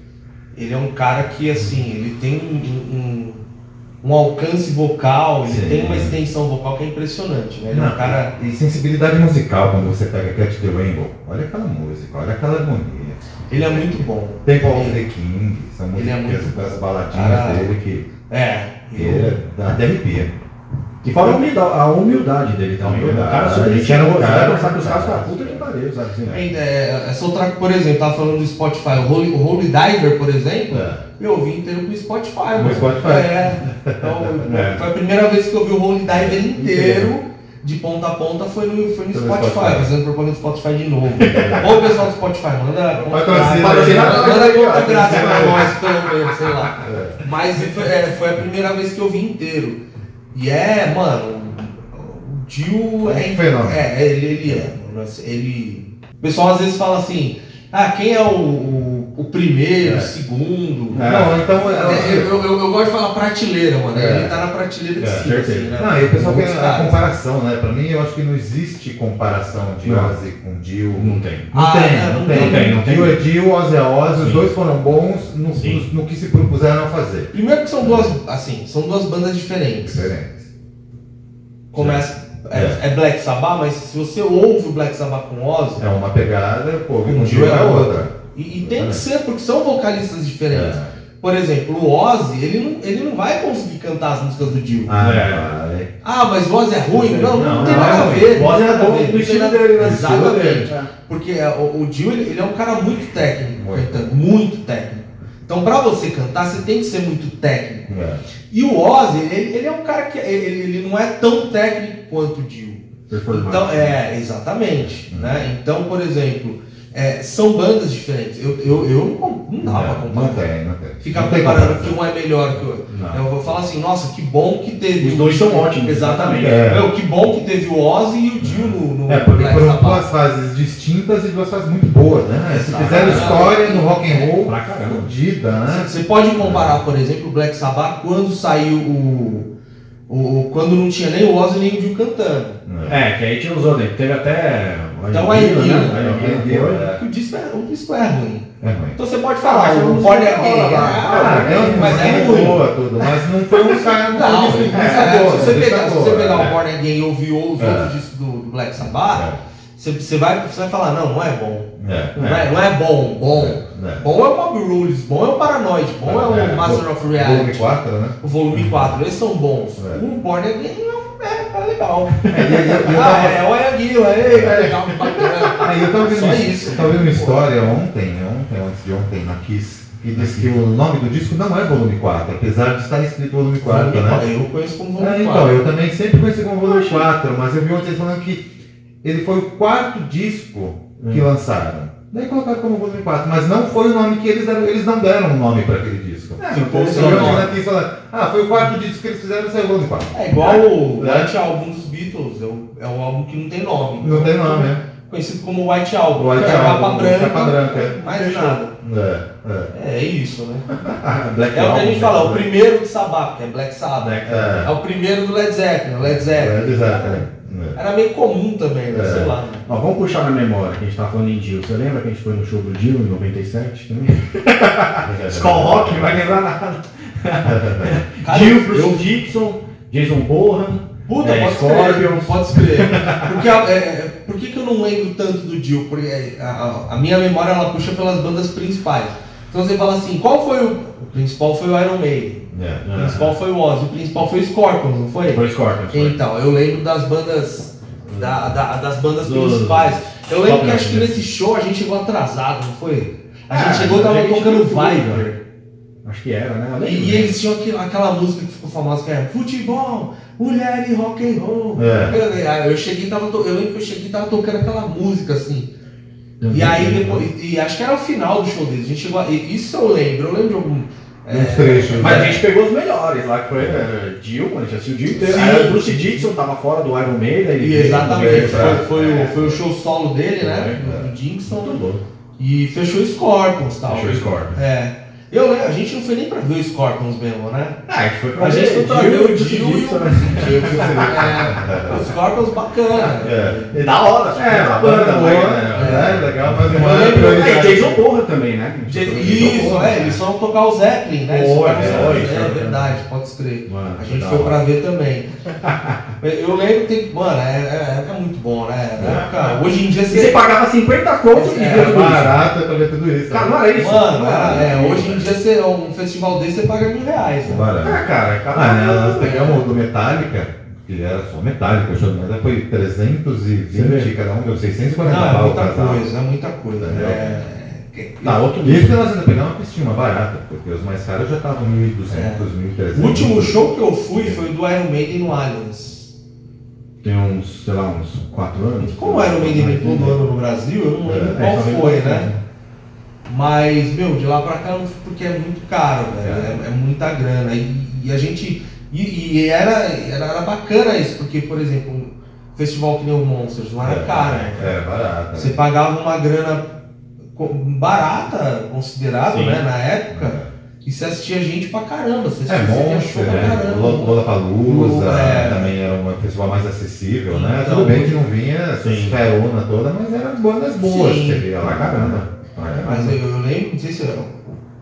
Ele é um cara que, assim, ele tem um, um, um alcance vocal, ele Sim. tem uma extensão vocal que é impressionante, né? Ele é um Não, cara... E sensibilidade musical, quando você pega Cat the Rainbow, olha aquela música, olha aquela harmonia. Ele é muito bom. Tem of the King, são Ele é músicas muito das baladinhas Cara, dele que, É. que é, dá até arrepia. E fora a humildade, a humildade dele também. A humildade. O cara super Ele era um cara- conversar com os caras, fala, puta que pariu, sabe assim, né? É, é, essa outra, por exemplo, tava falando do Spotify, o Holy, o Holy Diver, por exemplo, É. eu ouvi inteiro com o Spotify. Mano. Spotify. É. Então, É. Foi a primeira vez que eu vi o Holy Diver inteiro, de ponta a ponta, foi no, foi no Spotify, Spotify. fazendo propaganda do Spotify de novo. Ô pessoal do Spotify, manda conta grátis pra nós, pelo menos, sei lá. É. Mas foi, é, foi a primeira vez que eu vi inteiro. E é, mano, o Dio É é, é, ele, ele é, ele. O pessoal às vezes fala assim, ah, quem é o, o o primeiro, É. o segundo. É. Não, então. É, eu, eu, eu gosto de falar prateleira, mano. É. Ele tá na prateleira de É, cima, certeza. assim, né? Não, e o pessoal Muitos quer a caras. comparação, né? Pra mim, eu acho que não existe comparação de Não. Ozzy com Dio. Não tem. Não Ah, tem, não, não, não tem. tem, não tem. Dio é Dio, Ozzy é Ozzy, os dois foram bons no, no, no que se propuseram a fazer. Primeiro que são duas, assim, são duas bandas diferentes. Diferentes. Começa. É, é Black Sabbath, mas se você ouve o Black Sabbath com Ozzy, É uma pegada, pô, Com com Dio é é outra. outra. E, e tem que ser, porque são vocalistas diferentes. É. Por exemplo, o Ozzy, ele não, ele não vai conseguir cantar as músicas do Dio. Ah, É. vai. Ah, mas o Ozzy é ruim? Não, não, Não, tem não nada é a ver. O Ozzy é bom não estilo dele, né? Exatamente. dele. Porque é, o, o Dio, ele, ele é um cara muito técnico, Muito. cantando, muito técnico. Então, pra você cantar, você tem que ser muito técnico. É. E o Ozzy, ele, ele é um cara que ele, ele não é tão técnico quanto o Dio. Então, é, exatamente. Né? Então, por exemplo, é, são bandas diferentes. Eu, eu, eu não, com- não pra Não, comparar. não tem, não tem. Ficar Não comparando que um é melhor que o outro. Não. Eu vou falar assim, nossa, que bom que teve. Os o- dois são ótimos, Exatamente. É. Meu, que bom que teve o Ozzy e o Dio no, no É, porque foram duas fases distintas e duas fases muito boas, né? Se fizeram história no rock and roll, Pra caramba. fodida, né? Você pode comparar, por exemplo, o Black Sabbath quando saiu o, o. quando não tinha nem o Ozzy nem o Dio cantando. É, que aí tinha os outros. Teve até. O Então, aí, Gillan, Gillan, né? É. O disco é, o disco é ruim. É ruim. Então você pode falar, o ah, Ah, tem uma mas é ruim. boa, tudo, mas não foi um cara não Não, é, se você pegar, se você pegar é. o Born Again e ouvir os É. outros discos do, Black Sabbath, você, você, vai, você vai falar, não, não é bom. É. Não é, não é bom, bom. É. Bom é o Mob Rules, bom é o Paranoid, bom é, o É, Master of Volume Reality, 4, né? o volume 4, eles são bons. É. O Born Again é, é, é legal. Ah, é, olha aquilo, é, é legal, bacana. Aí eu tava vendo, Só uma- isso. eu tava vendo uma história ontem, ontem, antes de ontem, na Kiss, que diz que o nome do disco não é volume 4, apesar de estar escrito volume 4, Volume né? quatro, Eu conheço como volume É, 4. então, eu também sempre conheci como volume 4, mas eu vi ontem falando que ele foi o quarto disco que Hum. lançaram. Daí colocaram como volume 4, mas não foi o nome que eles deram, eles não deram um nome para aquele disco. É, não só ontem nome. Kiss falando, ah, foi o quarto disco que eles fizeram, saiu o volume 4. É igual o É. Album dos Beatles, é um, é um álbum que não tem nome. Não tem nome, né? Conhecido como White Album. White é capa Album, branca, capa branca, é. mais nada. É, é. É, é isso, né? É o que a Album, gente fala, o né? primeiro do Sabbath, que é Black Sabbath. É. É o primeiro do Led Zeppelin, Led Zeppelin. É, exato, é. Era meio comum também, né? É. Sei lá. né? Ó, vamos puxar na memória, que a gente tava falando em Dio. Você lembra que a gente foi no show do Dio em 97 também? É. Skull Rock, não vai lembrar nada. Dio, Bruce Dixon, Jason Bohan. Puta, É, pode escrever, pode escrever. Porque, é, é, por que, que eu não lembro tanto do Dio? Porque é, a, a- a minha memória ela puxa pelas bandas principais. Então você fala assim, qual foi o. O principal foi o Iron Maiden. O É. principal foi o Ozzy, o principal foi o Scorpions, não foi? Foi Scorpions. foi. Então, eu lembro das bandas. da- da- das bandas Do- principais. Eu lembro que acho que né? nesse show a gente chegou atrasado, não foi? A gente Ah, chegou e tava tocando Viper. Acho que era, né? E, e né? eles tinham aquela, aquela música que ficou famosa que era Futebol, mulher e rock and roll. É. Eu, eu cheguei e tava to- eu lembro que eu cheguei e tava tocando aquela música assim. Eu E aí lembro. depois, e acho que era o final do show deles. A gente chegou a, e- isso eu lembro, eu lembro de algum. é, Uns trechos. Mas a né? gente pegou os melhores lá, que foi é, Dio, mano, a gente assistiu o Dio inteiro. Aí o Bruce Dixon tava fora do Iron Maiden. e exatamente, foi, pra- foi, é, o, foi o show solo dele, né? É, Do Dixon. Muito louco. E fechou o Scorpions e tal. Fechou o Scorpions. É. Eu, lembro, a gente não foi nem pra ver o Scorpions mesmo, né? Ah, a gente foi pra A gente foi pra Dio ver e o Dio e o Dixon, né? É, o Scorpions bacana. É. É da hora, é, uma banda boa, né? né? Legal, mas não Eu é lembro- prioridade. É, Jason Porra também, né? Isso, é, eles foram tocar o Zeppelin, né? É verdade, pode escrever. A gente foi pra ver também. Eu lembro que. Mano, é, é, é muito bom, né? Hoje em dia E você pagava 50 contos e É, via É tudo isso. barato pra ver tudo isso. Cara, né? não era isso. Mano, é, né? hoje em dia você, um festival desse você paga mil reais. Né? Barato. Ah, cara, cada Ah, né, nós pegamos o do Metallica, que era só Metallica, o show do Metallica foi 320, cada um deu 640 Não, é pau muita cada um. coisa, é muita coisa. Entendeu? É, Tá, outro que nós ainda pegamos uma pistinha barata, porque os mais caros já estavam 1.200, 1.300. O último show que eu fui foi o do Iron Maiden no Allianz. Tem uns, sei lá, uns 4 anos. Como o Iron Maiden vem todo ano no Brasil, eu não lembro É, qual só vem foi, né? Mas, meu, de lá pra cá não porque é muito caro, velho. É. É, é muita grana. E, e a gente. E, e era, era, era bacana isso, porque, por exemplo, um festival que nem o Monsters não era caro. né? É, barato. Você pagava uma grana barata, considerado, Sim. né, na época. E você assistia gente pra caramba. Você É, assistia show pra né? caramba. Lollapalooza É. também era um festival mais acessível, né? Então, Tudo bem que não vinha essa esferona toda, mas eram bandas boas Sim. você via lá. Pra caramba. É. Mas eu, eu lembro, não sei se eu-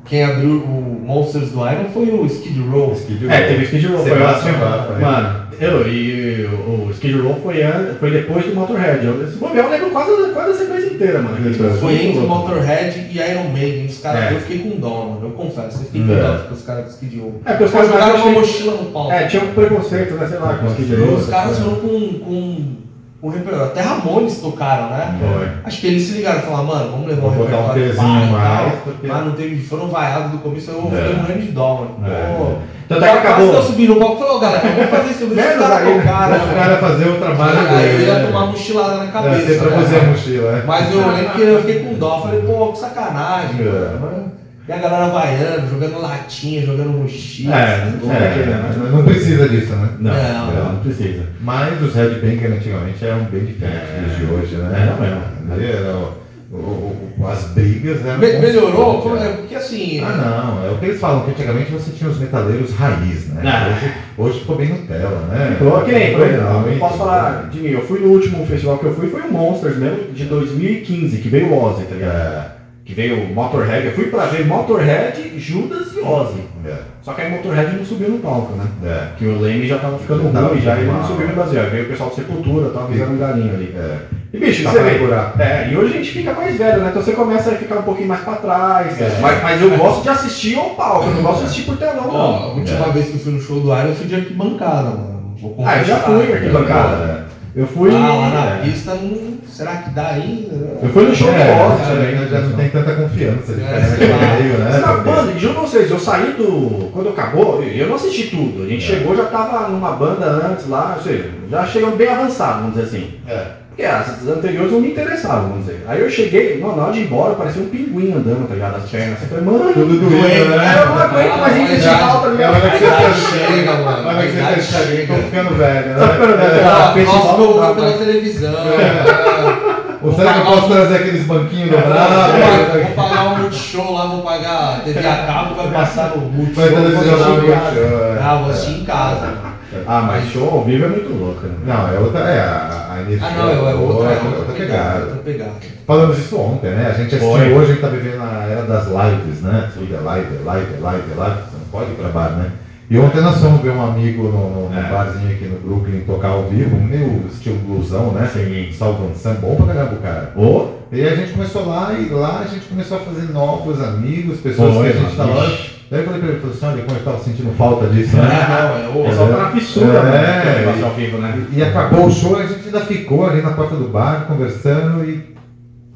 quem abriu o Monsters do Iron foi o Skid Row. Skid É, Row. teve Skid Row. Foi Sebastian lá, Bach, né? Mano, eu, e o, o Skid Row foi, an- foi depois do Motorhead. Eu, esse bobear eu lembro quase, quase a sequência inteira, mano. Foi entre o. Motorhead e Iron Maiden. Os caras, É. eu fiquei com dó, mano. Eu confesso, eu fiquei com É. dó com os caras do Skid Row. É, porque os caras jogaram uma achei- mochila no palco. É, tinha um preconceito, né? Sei lá, com o Skid Row. Os caras foram com, com repertório. Até Ramones tocaram, né? Acho que eles se ligaram e falaram, mano, vamos levar Vou um botar um repertório pezinho mais, porque- Mas não teve, foram vaiados do começo, eu É. fiquei morrendo de dó, mano. É. Pô, é que quase acabou. eu subi no palco e falei, ô galera, vamos fazer isso, os Menos aí, né? tocaram. Deixa o cara fazer o trabalho Aí eu dele. ia né? tomar mochilada na É, cabeça. sempre pra né? fazer a mochila, é. Mas eu lembro que eu fiquei com dó, falei, pô, que sacanagem, É. mano. E a galera vaiando, jogando latinha, jogando mochila. É, assim, É, mas não precisa disso, né? Não, Não. não, não precisa. Mas os headbangers antigamente eram bem diferentes É. dos de hoje, né? Era mesmo. Ali era o- o- o- as brigas eram. Me- melhorou? É, né? Porque assim. Ah, não, é o que eles falam, que antigamente você tinha os metaleiros raiz, né? Ah. Hoje, hoje ficou bem Nutella, né? Tô, que nem, eu posso falar de mim. Eu fui no último festival que eu fui, foi o Monsters mesmo, de 2015, que veio o Ozzy, tá ligado? É, Que veio o Motorhead. Eu fui pra ver Motorhead, Judas e Ozzy. é, Só que aí Motorhead não subiu no palco, né? é, Que o Leme já tava ficando tava ruim, já ele não subiu no Brasil. Aí veio o pessoal do Sepultura, tava fazendo um galinho ali. é. E bicho, Tá você vê. curar. É, e hoje a gente fica mais velho, né? Então você começa a ficar um pouquinho mais pra trás. É. Mas, mas eu gosto de assistir ao palco, eu não gosto de assistir por telão, Ó, não. a última vez que eu fui no show do Iron, eu fui de arquibancada, mano. Vou Ah, eu já fui arquibancada. Eu fui. Ah, lá na é, pista, não... será que dá ainda? né? Eu fui no show do É, Ozzy já, também. já não tem tanta confiança de É, sei meio, né? Na banda, juro pra vocês, eu saí do. Quando acabou, eu não assisti tudo. A gente É. chegou, já tava numa banda antes lá, ou seja, já chegamos bem avançado, vamos dizer assim. É. Porque as anteriores não me interessavam, vamos dizer. Aí eu cheguei, mano, na hora de ir embora, parecia um pinguim andando, tá ligado? As pernas. Você falei, mano, Tudo doendo, né? eu não aguento mais Ah, de tá É hora ligado? que você tá chega, mano. Olha A que você tá chega. tô ficando velho, né? Tá ficando velho, É. tá? Ah, festival Nossa, vou dá ver pela mais. televisão. Ou será que eu posso trazer aqueles banquinhos dobrados? pagar- Vou pagar o Multishow lá, vou pagar TV a cabo, vai passar no Multishow. Vai televisionar vou o assistir em casa. Multishow, é. Ah, vou assistir em casa. mano. Ah, mas show ao vivo é muito louco, né? Não, é outra. É, a, a energia. Ah, não, é, é outra, é outra outra pegada. pegada. Outra pegada. Falamos isso ontem, né? A gente assistiu Foi. hoje, a gente tá vivendo a era das lives, né? Tudo é live, é live, é live, é live. Você não pode ir pra bar, né? E ontem nós fomos ver um amigo no, no, no É. barzinho aqui no Brooklyn tocar ao vivo, meio estilo blusão, né? Sim. Salvando Sam, bom pra caramba o cara. Ô, E aí a gente começou lá e lá a gente começou a fazer novos amigos, pessoas Foi, que a gente tava. Daí eu falei pra ele, falei como eu tava sentindo falta disso, né? Não, é pessoal tá na fissura, É, né? e- vivo, né? E acabou o show, a gente ainda ficou ali na porta do bar conversando e.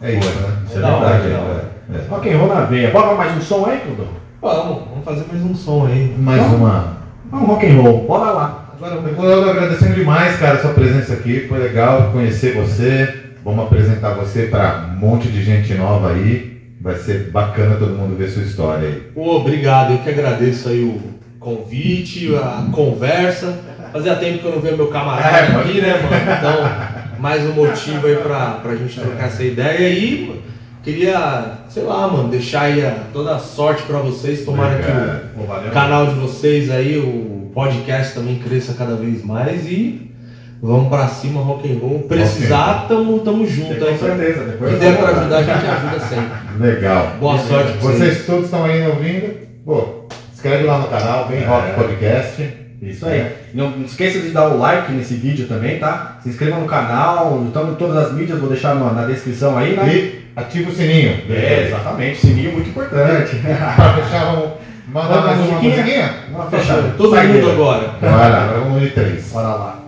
É isso, né? Isso é Da hora, verdade. é. É. Rock and roll na veia. Bora mais um som aí, Clodô? Vamos, vamos fazer mais um som aí. Mais Então- uma. Vamos rock and roll, bora lá. Agora, eu agradecendo demais, cara, a sua presença aqui. Foi legal conhecer você. Vamos apresentar você para um monte de gente nova aí. Vai ser bacana todo mundo ver sua história aí. Obrigado, eu que agradeço aí o convite, a conversa. Fazia tempo que eu não via meu camarada É, aqui, né, mano? Então, mais um motivo aí pra, pra gente trocar essa ideia e mano, queria, sei lá, mano, deixar aí a- toda a sorte pra vocês. Tomara que Obrigado. Pô, valeu. o canal de vocês aí, o podcast também cresça cada vez mais e vamos pra cima, rock and roll. Precisar, tamo, tamo junto Com aí. certeza, depois Se der pra ajudar, a gente ajuda sempre. Legal. Boa sorte pra vocês. Vocês todos estão aí ouvindo? Pô, inscreve lá no canal, vem É. Rock Podcast. Isso aí. Não, não esqueça de dar o like nesse vídeo também, tá? Se inscreva no canal, estamos em todas as mídias, vou deixar na, na descrição aí, né? E ativa o sininho. É, exatamente, sininho muito importante. Pra fechar, vamos mandar mais uma musiquinha? Vamos fechar. Todo mundo agora. Bora, agora vamos de três. Bora lá.